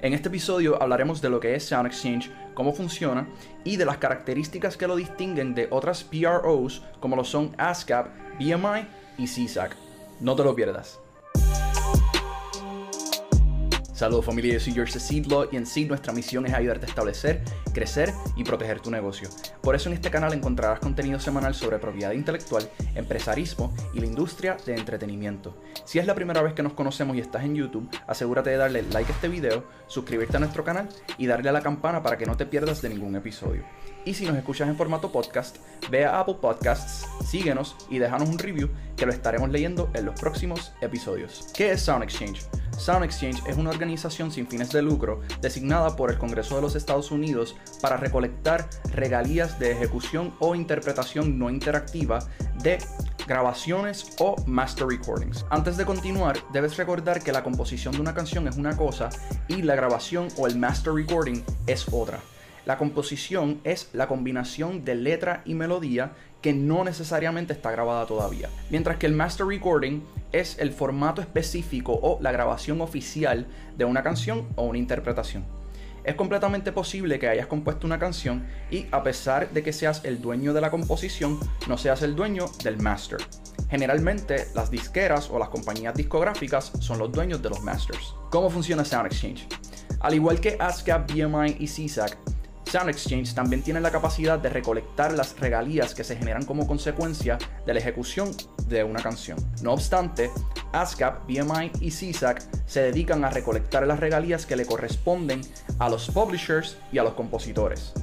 En este episodio hablaremos de lo que es Sound Exchange, cómo funciona y de las características que lo distinguen de otras PROs como lo son ASCAP, BMI y CSAC. No te lo pierdas. Saludos familia, yo soy George Seedlaw y en sí nuestra misión es ayudarte a establecer, crecer y proteger tu negocio. Por eso en este canal encontrarás contenido semanal sobre propiedad intelectual, empresarismo y la industria de entretenimiento. Si es la primera vez que nos conocemos y estás en YouTube, asegúrate de darle like a este video, suscribirte a nuestro canal y darle a la campana para que no te pierdas de ningún episodio. Y si nos escuchas en formato podcast, ve a Apple Podcasts, síguenos y déjanos un review que lo estaremos leyendo en los próximos episodios. ¿Qué es Sound Exchange? Sound Exchange es una organización sin fines de lucro designada por el Congreso de los Estados Unidos para recolectar regalías de ejecución o interpretación no interactiva de grabaciones o master recordings. Antes de continuar, debes recordar que la composición de una canción es una cosa y la grabación o el master recording es otra. La composición es la combinación de letra y melodía que no necesariamente está grabada todavía. Mientras que el master recording es el formato específico o la grabación oficial de una canción o una interpretación. Es completamente posible que hayas compuesto una canción y a pesar de que seas el dueño de la composición, no seas el dueño del master. Generalmente las disqueras o las compañías discográficas son los dueños de los masters. ¿Cómo funciona Sound Exchange? Al igual que ASCAP, BMI y CSAC, Sound Exchange también tiene la capacidad de recolectar las regalías que se generan como consecuencia de la ejecución de una canción. No obstante, ASCAP, BMI y CSAC se dedican a recolectar las regalías que le corresponden a los publishers y a los compositores.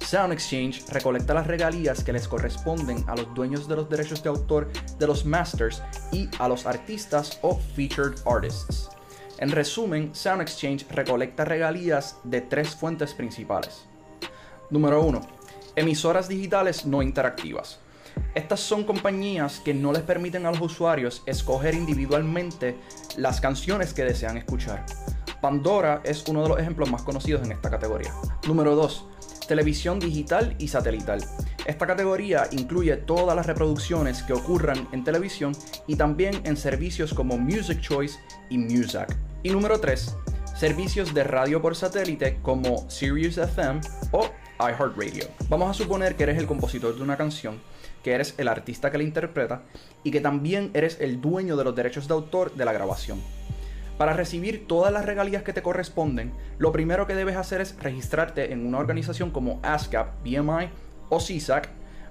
Sound Exchange recolecta las regalías que les corresponden a los dueños de los derechos de autor de los masters y a los artistas o featured artists. En resumen, Sound Exchange recolecta regalías de tres fuentes principales. Número 1. Emisoras digitales no interactivas. Estas son compañías que no les permiten a los usuarios escoger individualmente las canciones que desean escuchar. Pandora es uno de los ejemplos más conocidos en esta categoría. Número 2. Televisión digital y satelital. Esta categoría incluye todas las reproducciones que ocurran en televisión y también en servicios como Music Choice y Muzak. Y número 3, servicios de radio por satélite como Sirius FM o iHeartRadio. Vamos a suponer que eres el compositor de una canción, que eres el artista que la interpreta y que también eres el dueño de los derechos de autor de la grabación. Para recibir todas las regalías que te corresponden, lo primero que debes hacer es registrarte en una organización como ASCAP, BMI o CSAC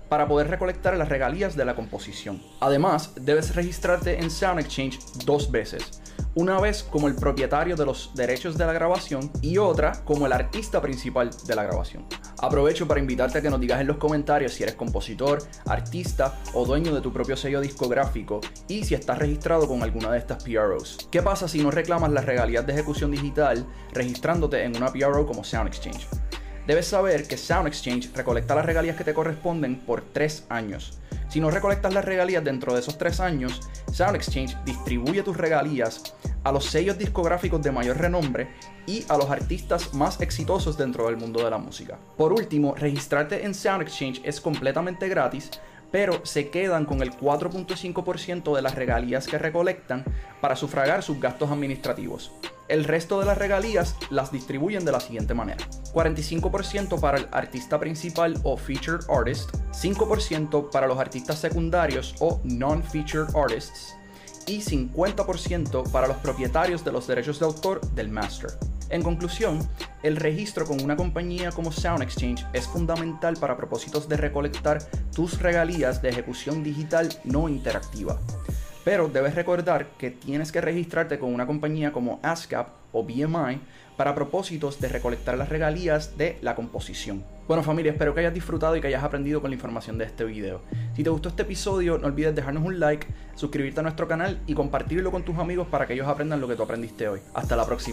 para poder recolectar las regalías de la composición. Además, debes registrarte en Sound Exchange dos veces una vez como el propietario de los derechos de la grabación y otra como el artista principal de la grabación. Aprovecho para invitarte a que nos digas en los comentarios si eres compositor, artista o dueño de tu propio sello discográfico y si estás registrado con alguna de estas PROs. ¿Qué pasa si no reclamas las regalías de ejecución digital registrándote en una PRO como Sound Exchange? Debes saber que Sound Exchange recolecta las regalías que te corresponden por 3 años. Si no recolectas las regalías dentro de esos 3 años, Sound Exchange distribuye tus regalías a los sellos discográficos de mayor renombre y a los artistas más exitosos dentro del mundo de la música. Por último, registrarte en Sound Exchange es completamente gratis, pero se quedan con el 4.5% de las regalías que recolectan para sufragar sus gastos administrativos. El resto de las regalías las distribuyen de la siguiente manera. 45% para el artista principal o featured artist, 5% para los artistas secundarios o non-featured artists, y 50% para los propietarios de los derechos de autor del master. En conclusión, el registro con una compañía como Sound Exchange es fundamental para propósitos de recolectar tus regalías de ejecución digital no interactiva. Pero debes recordar que tienes que registrarte con una compañía como ASCAP o BMI para propósitos de recolectar las regalías de la composición. Bueno familia, espero que hayas disfrutado y que hayas aprendido con la información de este video. Si te gustó este episodio, no olvides dejarnos un like, suscribirte a nuestro canal y compartirlo con tus amigos para que ellos aprendan lo que tú aprendiste hoy. Hasta la próxima.